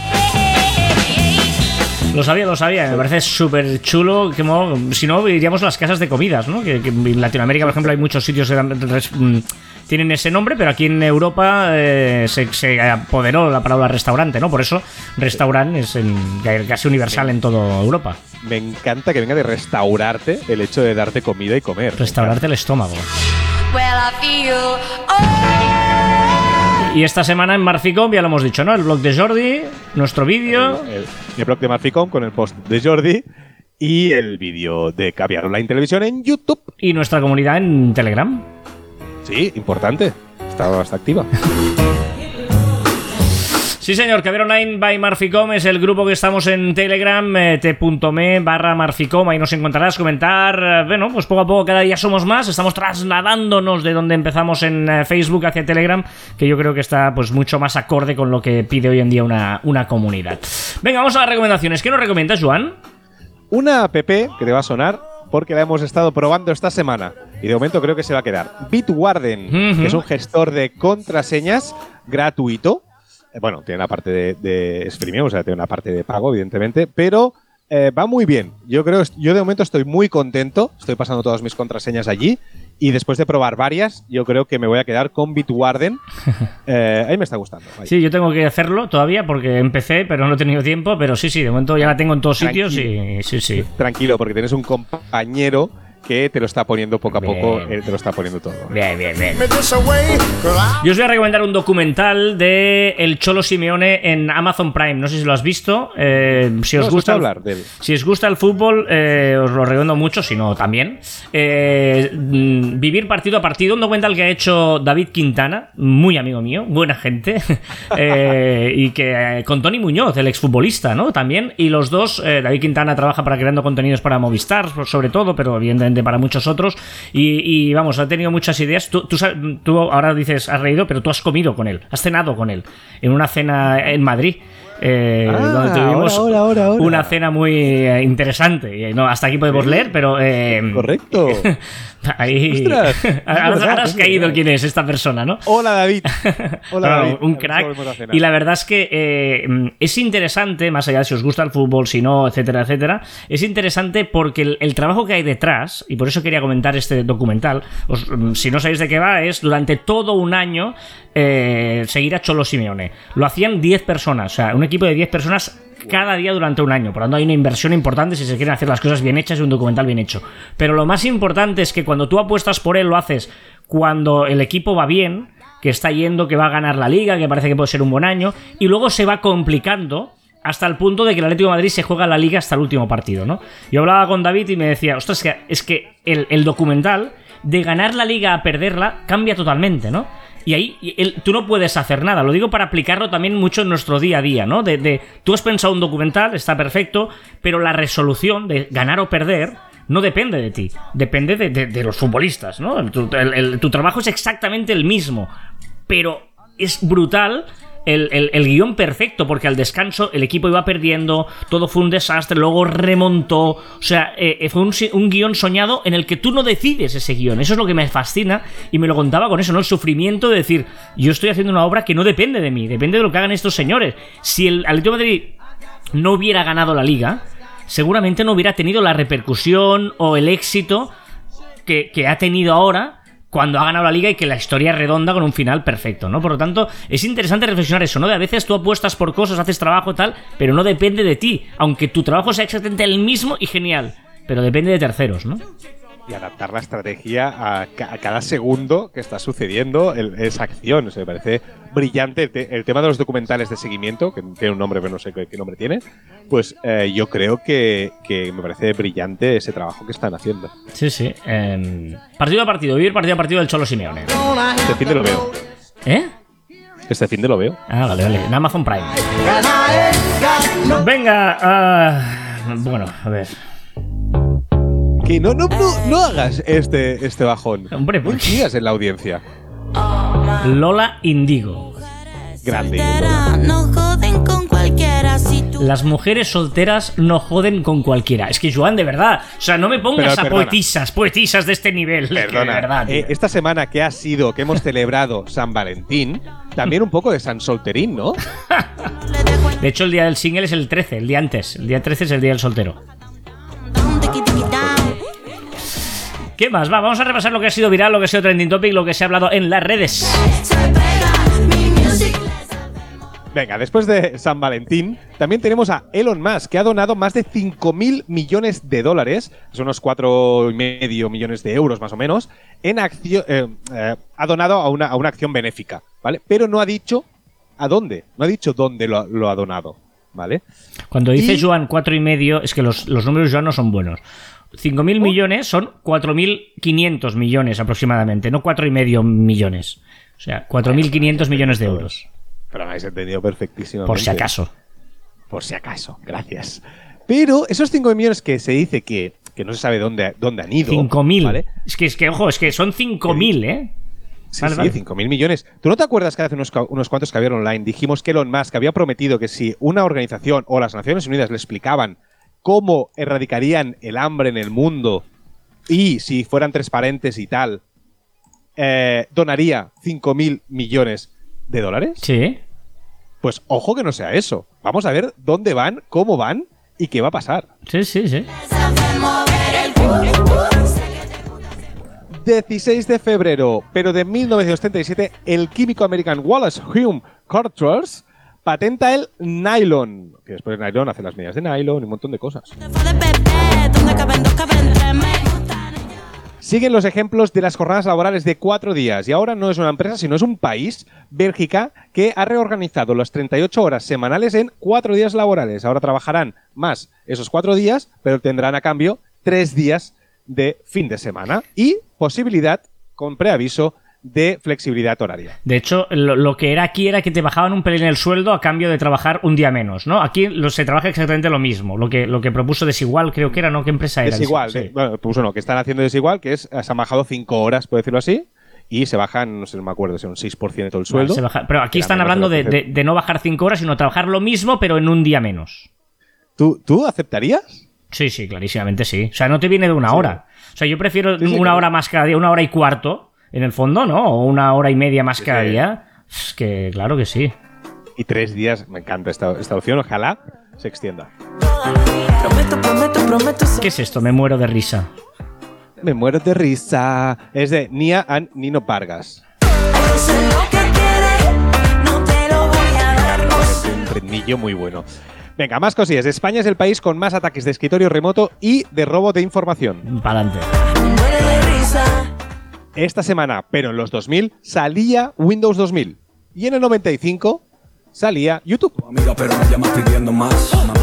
Lo sabía, lo sabía. Me parece súper chulo. Que mo- si no, iríamos a las casas de comidas, ¿no? Que, que en Latinoamérica, por ejemplo, hay muchos sitios res- mm, tienen ese nombre, pero aquí en Europa eh, se, se apoderó la palabra restaurante, ¿no? Por eso, restaurante es en- casi universal en toda Europa. Me encanta que venga de restaurarte el hecho de darte comida y comer. Restaurarte el estómago. Well, I feel oh, Y esta semana en Marficom, ya lo hemos dicho, ¿no? El blog de Jordi, nuestro vídeo. El, el blog de Marficom con el post de Jordi y el vídeo de Caviar Online Televisión en YouTube. Y nuestra comunidad en Telegram. Sí, importante. Está bastante activa. Sí, señor, Caber Online by Marficom es el grupo que estamos en Telegram, eh, t.me barra Marficom, ahí nos encontrarás, comentar, eh, bueno, pues poco a poco cada día somos más, estamos trasladándonos de donde empezamos en eh, Facebook hacia Telegram, que yo creo que está pues mucho más acorde con lo que pide hoy en día una, una comunidad. Venga, vamos a las recomendaciones. ¿Qué nos recomiendas, Juan? Una app que te va a sonar porque la hemos estado probando esta semana y de momento creo que se va a quedar. Bitwarden, que es un gestor de contraseñas gratuito. Eh, Bueno, tiene una parte de, de streaming, o sea, tiene una parte de pago, evidentemente, pero eh, va muy bien. Yo creo, yo de momento estoy muy contento. Estoy pasando todas mis contraseñas allí y después de probar varias, yo creo que me voy a quedar con Bitwarden. Eh, ahí me está gustando. Sí, yo tengo que hacerlo todavía porque empecé, pero no he tenido tiempo, pero sí, sí, de momento ya la tengo en todos sitios y sí, sí. Tranquilo, porque tienes un compañero que te lo está poniendo poco a poco, él te lo está poniendo todo. Bien, bien, bien. Yo os voy a recomendar un documental de El Cholo Simeone en Amazon Prime. No sé si lo has visto. Eh, si os No, gusta hablar de él. Si os gusta el fútbol, eh, os lo recomiendo mucho, si no también. Eh, mm, vivir partido a partido, un documental que ha hecho David Quintana, muy amigo mío, buena gente, eh, y que eh, con Tony Muñoz, el exfutbolista, ¿no? También, y los dos, eh, David Quintana trabaja para creando contenidos para Movistar, sobre todo, pero evidentemente para muchos otros, y, y, vamos, ha tenido muchas ideas. Tú, tú, sab- tú ahora dices, has reído, pero tú has comido con él, has cenado con él, en una cena en Madrid. eh, Ah, donde tuvimos ahora, ahora, ahora. una cena muy eh, interesante. Y, No, hasta aquí podemos leer, pero. eh, Correcto. Ahí. Ahora, has caído quién es esta persona, ¿no? Hola David. Hola No, David. un crack. Y la verdad es que eh, mm, es interesante, más allá de si os gusta el fútbol, si no, etcétera, etcétera, es interesante porque el, el trabajo que hay detrás, y por eso quería comentar este documental, os- mm, si no sabéis de qué va, es durante todo un año eh, seguir a Cholo Simeone. Lo hacían 10 personas, o sea, un equipo de 10 personas cada día durante un año. Por lo tanto, hay una inversión importante si se quieren hacer las cosas bien hechas y un documental bien hecho. Pero lo más importante es que cuando tú apuestas por él, lo haces cuando el equipo va bien, que está yendo, que va a ganar la liga, que parece que puede ser un buen año, y luego se va complicando hasta el punto de que el Atlético de Madrid se juega la liga hasta el último partido, ¿no? Yo hablaba con David y me decía, ostras, es que el, el documental de ganar la liga a perderla cambia totalmente, ¿no? Y ahí tú no puedes hacer nada. Lo digo para aplicarlo también mucho en nuestro día a día, ¿no? De, tú has pensado un documental, está perfecto, pero la resolución de ganar o perder no depende de ti, depende de, los futbolistas, ¿no? Tu trabajo es exactamente el mismo, pero es brutal. El, el- guion perfecto, porque al descanso el equipo iba perdiendo, todo fue un desastre, luego remontó. O sea, eh, eh, fue un, un guion soñado en el que tú no decides ese guion. Eso es lo que me fascina y me lo contaba con eso, ¿no? El sufrimiento de decir, yo estoy haciendo una obra que no depende de mí, depende de lo que hagan estos señores. Si el Atlético de Madrid no hubiera ganado la liga, seguramente no hubiera tenido la repercusión o el éxito que, que ha tenido ahora cuando ha ganado la liga y que la historia es redonda con un final perfecto, ¿no? Por lo tanto, es interesante reflexionar eso, ¿no? De a veces tú apuestas por cosas, haces trabajo tal, pero no depende de ti, aunque tu trabajo sea exactamente el mismo y genial, pero depende de terceros, ¿no? Y adaptar la estrategia a, ca- a cada segundo que está sucediendo el- esa acción. O sea, me parece brillante el, te- el tema de los documentales de seguimiento, que tiene un nombre, pero no sé qué, qué nombre tiene. Pues eh, yo creo que, que me parece brillante ese trabajo que están haciendo. Sí, sí. em, partido a partido, vivir partido a partido del Cholo Simeone. Este fin de lo veo. ¿Eh? Este fin de lo veo. Ah, vale, vale. En Amazon Prime. Venga, ah, bueno, a ver. Que no, no, no, no hagas este, este bajón. Hombre, sigas en la audiencia. Lola Indigo. Grande. Soltera, No joden con cualquiera si tú Las mujeres solteras no joden con cualquiera. Es que, Joan, de verdad. O sea, no me pongas Pero, a poetisas, poetisas de este nivel. que Perdona, de verdad. eh, esta semana que ha sido, que hemos celebrado San Valentín, también un poco de San Solterín, ¿no? De hecho, el día del single es el 13, el día antes. El día 13 es el día del soltero. ¿Qué más? Va, vamos a repasar lo que ha sido viral, lo que ha sido trending topic, lo que se ha hablado en las redes. Venga, después de San Valentín, también tenemos a Elon Musk, que ha donado más de 5.000 millones de dólares, son unos 4,5 millones de euros más o menos, en acción, eh, eh, ha donado a una, a una acción benéfica, ¿vale? Pero no ha dicho a dónde, no ha dicho dónde lo, ha- lo ha donado, ¿vale? Cuando dice Y- Joan cuatro y medio, es que los, los números Joan no son buenos. 5.000 millones son 4.500 millones aproximadamente, no cuatro y medio millones. O sea, 4.500 millones de euros. Pero me habéis entendido perfectísimamente. Por si acaso. Por si acaso, gracias. Pero esos 5 millones que se dice que, que no se sabe dónde, dónde han ido. 5.000. ¿vale? Es que, es que, ojo, es que son 5.000, ¿eh? Sí, Vale, sí, vale. 5.000 millones. ¿Tú no te acuerdas que hace unos, unos cuantos que había online dijimos que Elon Musk había prometido que si una organización o las Naciones Unidas le explicaban cómo erradicarían el hambre en el mundo y si fueran transparentes y tal, eh, donaría 5.000 millones de dólares? Sí. Pues ojo que no sea eso. Vamos a ver dónde van, cómo van y qué va a pasar. Sí, sí, sí. Sabe mover el culo. 16 de febrero, pero de 1937, el químico americano Wallace Hume Carters patenta el nylon. Que después de nylon hace las medias de nylon y un montón de cosas. Siguen los ejemplos de las jornadas laborales de cuatro días. Y ahora no es una empresa, sino es un país, Bélgica, que ha reorganizado las 38 horas semanales en cuatro días laborales. Ahora trabajarán más esos cuatro días, pero tendrán a cambio tres días de fin de semana y posibilidad, con preaviso, de flexibilidad horaria. De hecho, lo, lo que era aquí era que te bajaban un pelín el sueldo a cambio de trabajar un día menos, ¿no? Aquí lo- se trabaja exactamente lo mismo. Lo que, lo que propuso Desigual, creo que era, ¿no? ¿Qué empresa era? Desigual, Sí. bueno, pues no, que están haciendo desigual, que es, se han bajado cinco horas, por decirlo así, y se bajan, no sé, no me acuerdo, si un 6% el sueldo. Se baja- Pero aquí están hablando de no bajar cinco horas, sino trabajar lo mismo, pero en un día menos. ¿Tú, ¿Tú aceptarías? Sí, sí, clarísimamente sí. O sea, no te viene de una Sí. hora. O sea, yo prefiero sí, una claro. hora más cada día, una hora y cuarto, en el fondo, ¿no? O una hora y media más cada sí. día. Es que, claro que sí. Y tres días, me encanta esta, esta opción, ojalá se extienda. Prometo, prometo, prometo ser ¿Qué es esto? Me muero de risa. Me muero de risa. Es de Nia and Nino Vargas. Un ritmillo muy bueno. Venga, más cosillas. España es el país con más ataques de escritorio remoto y de robo de información. De risa. Esta semana, pero en los 2000, salía Windows 2000. Y en el 95 salía YouTube. Sube.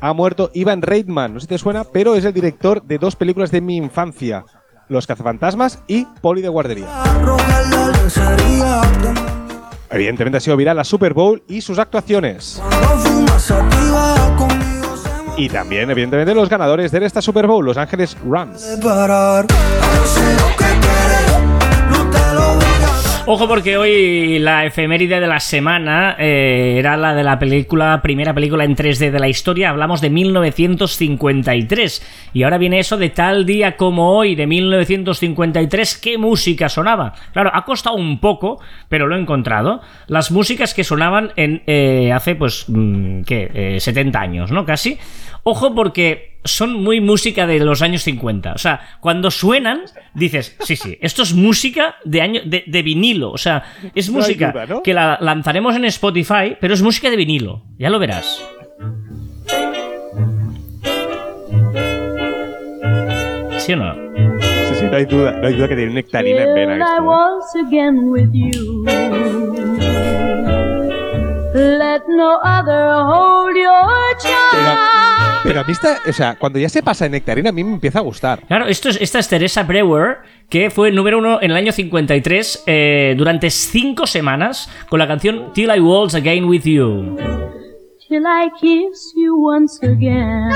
Ha muerto Ivan Reitman, no sé si te suena, pero es el director de dos películas de mi infancia. Los cazafantasmas y Poli de guardería. Evidentemente ha sido viral la Super Bowl y sus actuaciones. Y también, evidentemente, los ganadores de esta Super Bowl, Los Ángeles Rams. Ojo porque hoy la efeméride de la semana eh, era la de la película, primera película en 3D de la historia, hablamos de 1953. Y ahora viene eso de tal día como hoy, de 1953, ¿qué música sonaba? Claro, ha costado un poco, pero lo he encontrado. Las músicas que sonaban en eh, hace, pues, mm, ¿qué? Eh, 70 años, ¿no? Casi. Ojo porque son muy música de los años 50. O sea, cuando suenan, dices, sí, sí, esto es música de, año, de, de vinilo. O sea, es No música duda, ¿no? que la lanzaremos en Spotify, pero es música de vinilo. Ya lo verás. ¿sí o no? Sí, sí, no hay duda, no hay duda que tiene nectarina en vena esto. ¿eh? Pero a mí está, o sea, cuando ya se pasa en nectarina, a mí me empieza a gustar. Claro, esto es, esta es Teresa Brewer, que fue número uno en el año 53 eh, durante cinco semanas con la canción Till I Waltz Again With You. Till I kiss you once again.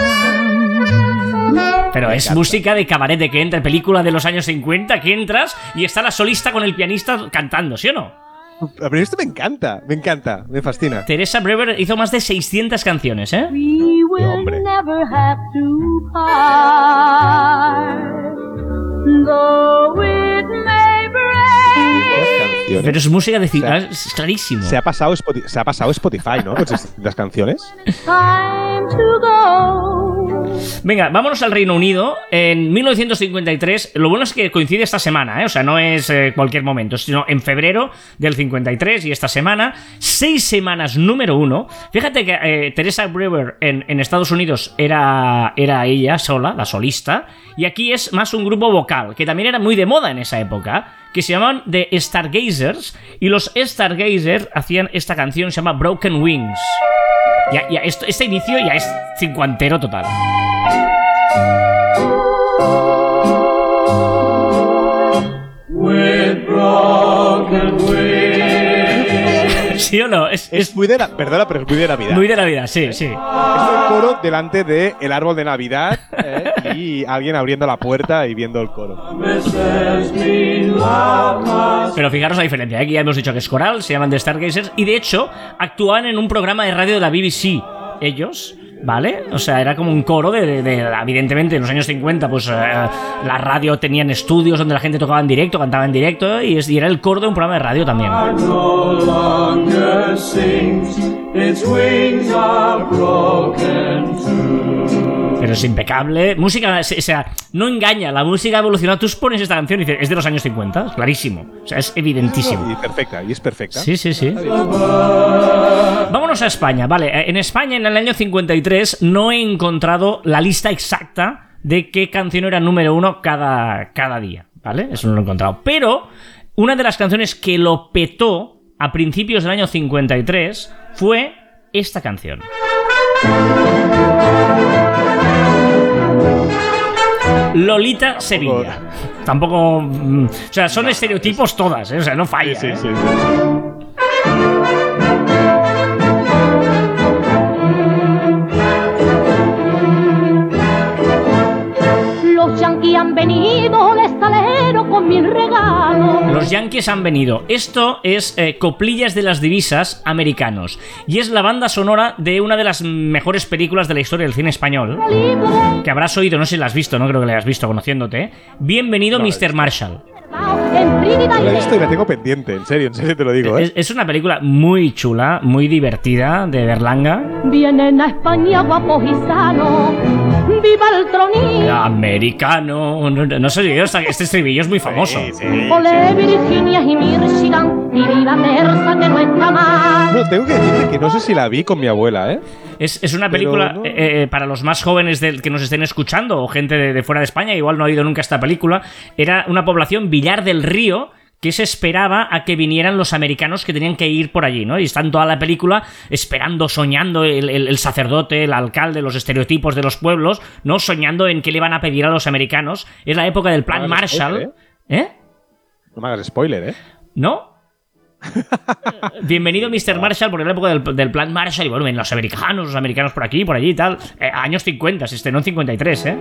Pero es música de cabaret, de que entra, película de los años 50, que entras y está la solista con el pianista cantando, ¿sí o no? Pero esto me encanta, me encanta, me fascina. Teresa Brewer hizo más de 600 canciones, ¿eh? We will hombre. never have to part. Though it may Pero es música de O sea, ciudad, es clarísimo. Se ha pasado Spotify, se ha pasado Spotify ¿no? Con las canciones. Time to go. Venga, vámonos al Reino Unido. En 1953, lo bueno es que coincide esta semana, ¿eh? o sea, no es eh, cualquier momento, sino en febrero del 53 y esta semana, seis semanas número uno. Fíjate que eh, Teresa Brewer en, en Estados Unidos era, era ella sola, la solista, y aquí es más un grupo vocal, que también era muy de moda en esa época, que se llamaban The Stargazers, y los Stargazers hacían esta canción, se llama Broken Wings. Ya, ya, esto, este inicio ya es cincuentero total. ¿Sí o no? Es, Es muy de la, perdona, pero es muy de Navidad. muy de la vida, sí, sí. Es el coro delante del árbol de Navidad ¿eh? y alguien abriendo la puerta y viendo el coro. Pero fijaros la diferencia, ¿eh? que ya hemos dicho que es coral, se llaman The Stargazers, y de hecho actúan en un programa de radio de la BBC, ellos. ¿Vale? O sea, era como un coro de, de- de- evidentemente, en los años 50, pues eh, la radio tenían estudios donde la gente tocaba en directo, cantaba en directo, y, y era el coro de un programa de radio también. Pero es impecable. Música, o sea, no engaña, la música ha evolucionado. Tú pones esta canción y dices, es de los años 50, es clarísimo. O sea, es evidentísimo. Y perfecta, y es perfecta. Sí, sí, sí. Vámonos a España. Vale, eh, en España en el año 53 no he encontrado la lista exacta de qué canción era número uno cada, cada día. ¿Vale? Eso no lo he encontrado. Pero una de las canciones que lo petó a principios del año 53 fue esta canción. Lolita Sevilla. Tampoco. mm, O sea, son estereotipos todas, ¿eh? O sea, no falla. Sí, ¿eh? sí, sí. Los Yankees han venido. Esto es eh, Coplillas de las Divisas Americanos. Y es la banda sonora de una de las mejores películas de la historia del cine español. Que habrás oído, no sé si la has visto, no creo que la hayas visto conociéndote. ¿eh? Bienvenido, No la Mr. Marshall. Lo he y visto y la tengo pendiente, en serio, en serio te lo digo, ¿eh? Es, es una película muy chula, muy divertida, de Berlanga. Vienen a España guapos y sanos. Viva el tronillo. Americano. No, no sé yo, este estribillo es muy famoso. Sí, sí, Ole Virginia y Michigan. Y viva Terza que no está mal. No, tengo que decirte que no sé si la vi con mi abuela, ¿eh? Es, es una película no- eh, eh, para los más jóvenes del, que nos estén escuchando o gente de, de fuera de España, igual no ha oído nunca esta película. Era una población Villar del Río que se esperaba a que vinieran los americanos que tenían que ir por allí, ¿no? Y están toda la película esperando, soñando el, el- el sacerdote, el alcalde, los estereotipos de los pueblos, ¿no? Soñando en qué le van a pedir a los americanos. Es la época del Plan No Marshall. spoiler, ¿Eh? No me hagas spoiler, ¿eh? ¿No? Bienvenido, Mr. Marshall, porque es la época del, del plan Marshall. Y bueno, ven los americanos, los americanos por aquí, por allí y tal. Eh, años 50, se estrenó en 53, ¿eh?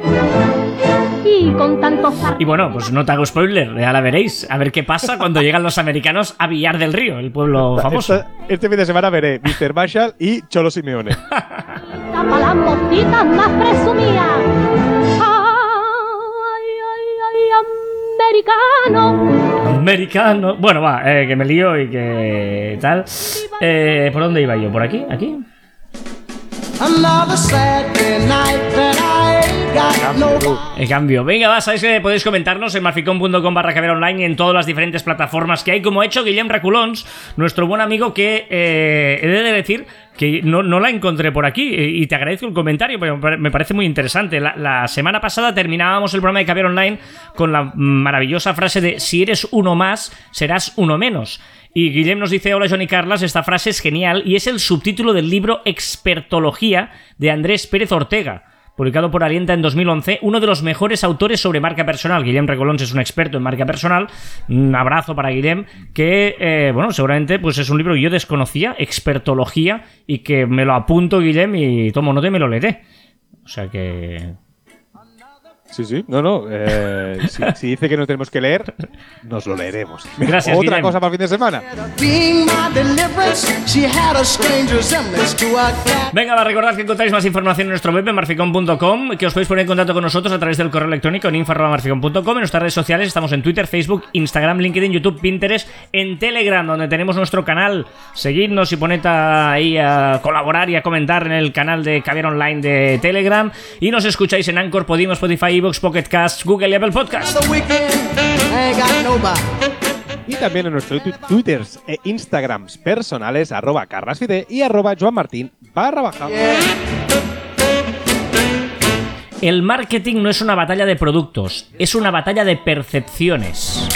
Y con tantos Y bueno, pues no te hago spoiler, ya la veréis. A ver qué pasa cuando llegan los americanos a Villar del Río, el pueblo famoso. Esta- este fin de semana veré Mr. Marshall y Cholo Simeone. para las mositas más presumidas. Ay, ay, ay, americano. Americano. Bueno, va, eh, que me lío y que tal. Eh, ¿Por dónde iba yo? ¿Por aquí? ¿Aquí? Another Saturday night that I En cambio, venga, va, sabéis que podéis comentarnos en marficon.com barra caber online y en todas las diferentes plataformas que hay, como ha hecho Guillem Raculons, nuestro buen amigo que eh, he de decir que no, no la encontré por aquí eh, y te agradezco el comentario, porque me parece muy interesante. La, la semana pasada terminábamos el programa de Caber Online con la maravillosa frase de si eres uno más, serás uno menos. Y Guillem nos dice, hola Johnny Carlas, esta frase es genial y es el subtítulo del libro Expertología de Andrés Pérez Ortega publicado por Alienta en 2011, uno de los mejores autores sobre marca personal. Guillem Recolons es un experto en marca personal. Un abrazo para Guillem, que, eh, bueno, seguramente pues es un libro que yo desconocía, expertología, y que me lo apunto, Guillem, y tomo nota y me lo leeré. O sea que... Sí, sí. No, no. eh, si, si dice que no tenemos que leer, nos lo leeremos. Gracias, Otra cosa para el fin de semana. Venga, va a recordar que encontráis más información en nuestro web en marficon.com, que os podéis poner en contacto con nosotros a través del correo electrónico en info.marficon.com, en nuestras redes sociales estamos en Twitter, Facebook, Instagram, LinkedIn, YouTube, Pinterest, en Telegram, donde tenemos nuestro canal. Seguidnos y poned ahí a colaborar y a comentar en el canal de Caviar Online de Telegram. Y nos escucháis en Anchor, Podimo, Spotify, Evox, Pocket Cast, Google y Apple Podcast. Y también en nuestros twitters e instagrams personales, arroba carrasfide y arroba joanmartin barra baja. El marketing no es una batalla de productos, es una batalla de percepciones.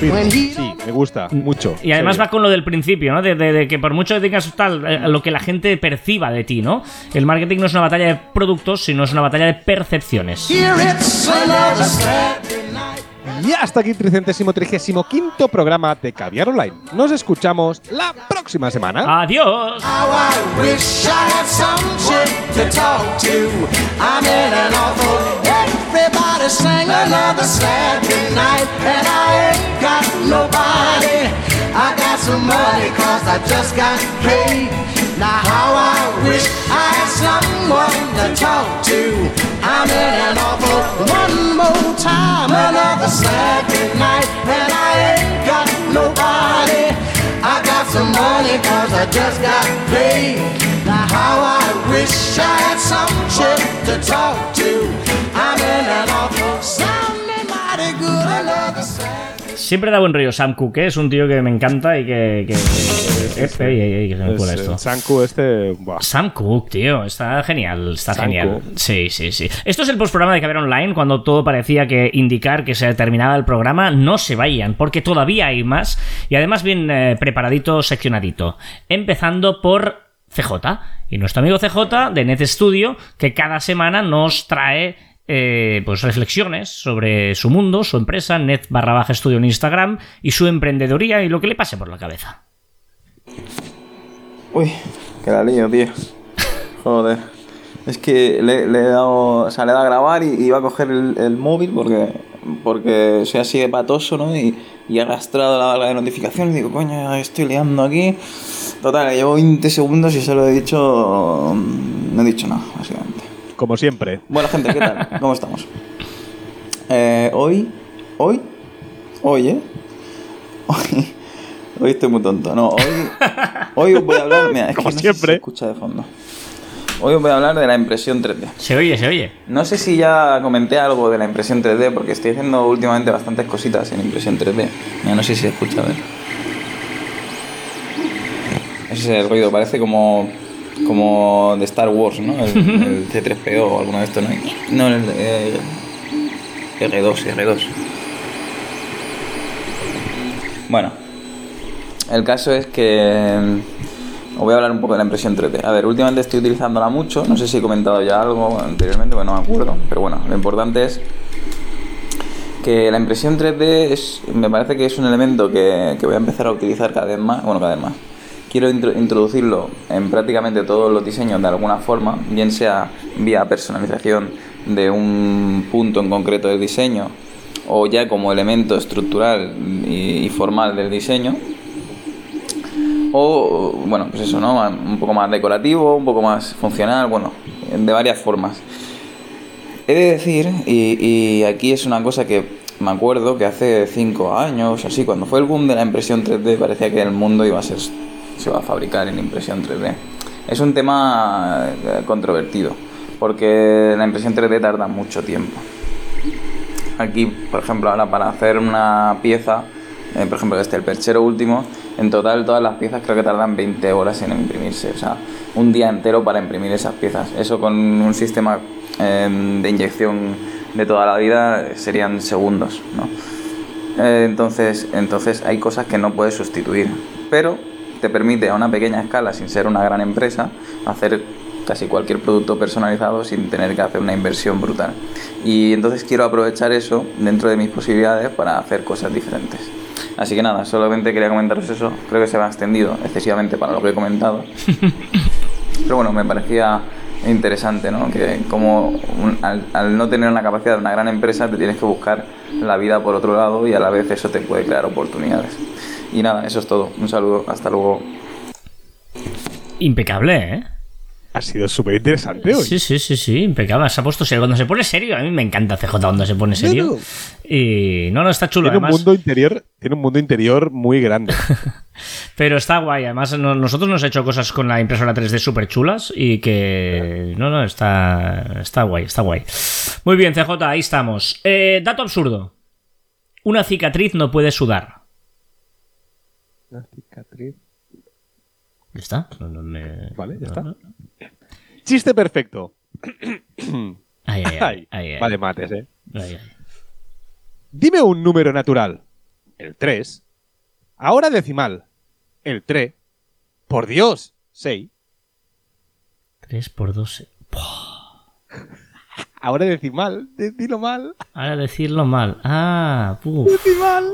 Sí, me gusta mucho. Y además serio. va con lo del principio, ¿no? De, de- de que por mucho que tengas tal, eh, lo que la gente perciba de ti, ¿no? El marketing no es una batalla de productos, sino es una batalla de percepciones. Here it's. Y hasta aquí el tricentésimo trigésimo quinto programa de Caviar Online. Nos escuchamos la próxima semana. ¡Adiós! I got some money cause I just got paid. Now how I wish I had someone to talk to. I'm in an awful one more time, another Saturday night, and I ain't got nobody. I got some money cause I just got paid. Now how I wish I had some chick to talk to. I'm in an awful Siempre da buen rollo Sam Cooke, ¿eh? es un tío que me encanta y que... que, que- que- ey, ey, ey, que se me cuela eh, esto. Sanku este. buah. Sam Cook, tío, está genial, está Sam genial. Cooke. Sí, sí, sí. Esto es el postprograma de Caber Online, cuando todo parecía que indicar que se terminaba el programa. No se vayan, porque todavía hay más. Y además bien eh, preparadito, seccionadito. Empezando por CJ. Y nuestro amigo CJ de Net Studio, que cada semana nos trae eh, pues reflexiones sobre su mundo, su empresa, net barra baja estudio en Instagram, y su emprendedoría y lo que le pase por la cabeza. Uy, que la lío, tío. Joder. Es que le, le he dado. O sea, le he dado a grabar y iba a coger el, móvil porque. Porque soy así de patoso, ¿no? Y, y he arrastrado la barra de notificaciones y digo, coño, estoy liando aquí. Total, llevo 20 segundos y solo he dicho. No he dicho nada, básicamente. Como siempre. Bueno, gente, ¿qué tal? ¿Cómo estamos? Eh, hoy, hoy, hoy, ¿eh? Hoy, hoy estoy muy tonto. No, hoy, hoy os voy a hablar. Mira, es Como que no sé si siempre. se escucha de fondo. Hoy os voy a hablar de la impresión 3D. Se oye, se oye. No sé si ya comenté algo de la impresión 3D, porque estoy haciendo últimamente bastantes cositas en impresión 3D. Mira, no sé si se escucha, a ver. Ese es el ruido, parece como, como de Star Wars, ¿no? El, el C3PO o alguno de estos, ¿no? No, el eh, R2, R2. Bueno, el caso es que mm, os voy a hablar un poco de la impresión 3D. A ver, últimamente estoy utilizándola mucho, no sé si he comentado ya algo anteriormente, bueno, no me acuerdo, pero bueno, lo importante es que la impresión 3D es, me parece que es un elemento que, que voy a empezar a utilizar cada vez más, bueno, cada vez más. Quiero intro- introducirlo en prácticamente todos los diseños de alguna forma, bien sea vía personalización de un punto en concreto del diseño o ya como elemento estructural y, formal del diseño, o bueno, pues eso, ¿no? Un poco más decorativo, un poco más funcional, bueno, de varias formas. He de decir, y, y aquí es una cosa que me acuerdo que hace 5 años, así, cuando fue el boom de la impresión 3D, parecía que el mundo iba a ser, se iba a fabricar en impresión 3D. Es un tema eh, controvertido, porque la impresión 3D tarda mucho tiempo. Aquí, por ejemplo, ahora para hacer una pieza, eh, por ejemplo, este, el perchero último, en total todas las piezas creo que tardan 20 horas en imprimirse, o sea, un día entero para imprimir esas piezas. Eso con un sistema eh, de inyección de toda la vida eh, serían segundos, ¿no? Entonces, entonces hay cosas que no puedes sustituir, pero te permite a una pequeña escala, sin ser una gran empresa, hacer casi cualquier producto personalizado sin tener que hacer una inversión brutal. Y entonces quiero aprovechar eso dentro de mis posibilidades para hacer cosas diferentes. Así que nada, solamente quería comentaros eso. Creo que se me ha extendido excesivamente para lo que he comentado. Pero bueno, me parecía interesante, ¿no? Que como un- al, al no tener la capacidad de una gran empresa, te tienes que buscar la vida por otro lado y a la vez eso te puede crear oportunidades. Y nada, eso es todo. Un saludo, hasta luego. Impecable, ¿eh? Ha sido súper interesante hoy. Sí, sí, sí, sí, impecable. Se ha puesto serio. Cuando se pone serio, a mí me encanta CJ cuando se pone serio. No, no. Y no, no, está chulo. Tiene un mundo interior, tiene un mundo interior muy grande. Pero está guay. Además, no- nosotros nos hemos hecho cosas con la impresora 3D súper chulas y que. No, no, está, está guay, está guay. Muy bien, CJ, ahí estamos. Eh, dato absurdo. Una cicatriz no puede sudar. Una cicatriz. ¿Ya está? No, no Vale, ya está. Chiste perfecto. Ay, ay, ay. Vale, mates, eh. Dime un número natural. El 3. Ahora decimal. El 3. Por Dios. 6. 3 por 2. Ahora decimal. de- Dilo mal. Ahora decirlo mal. Ah, puf. Decimal.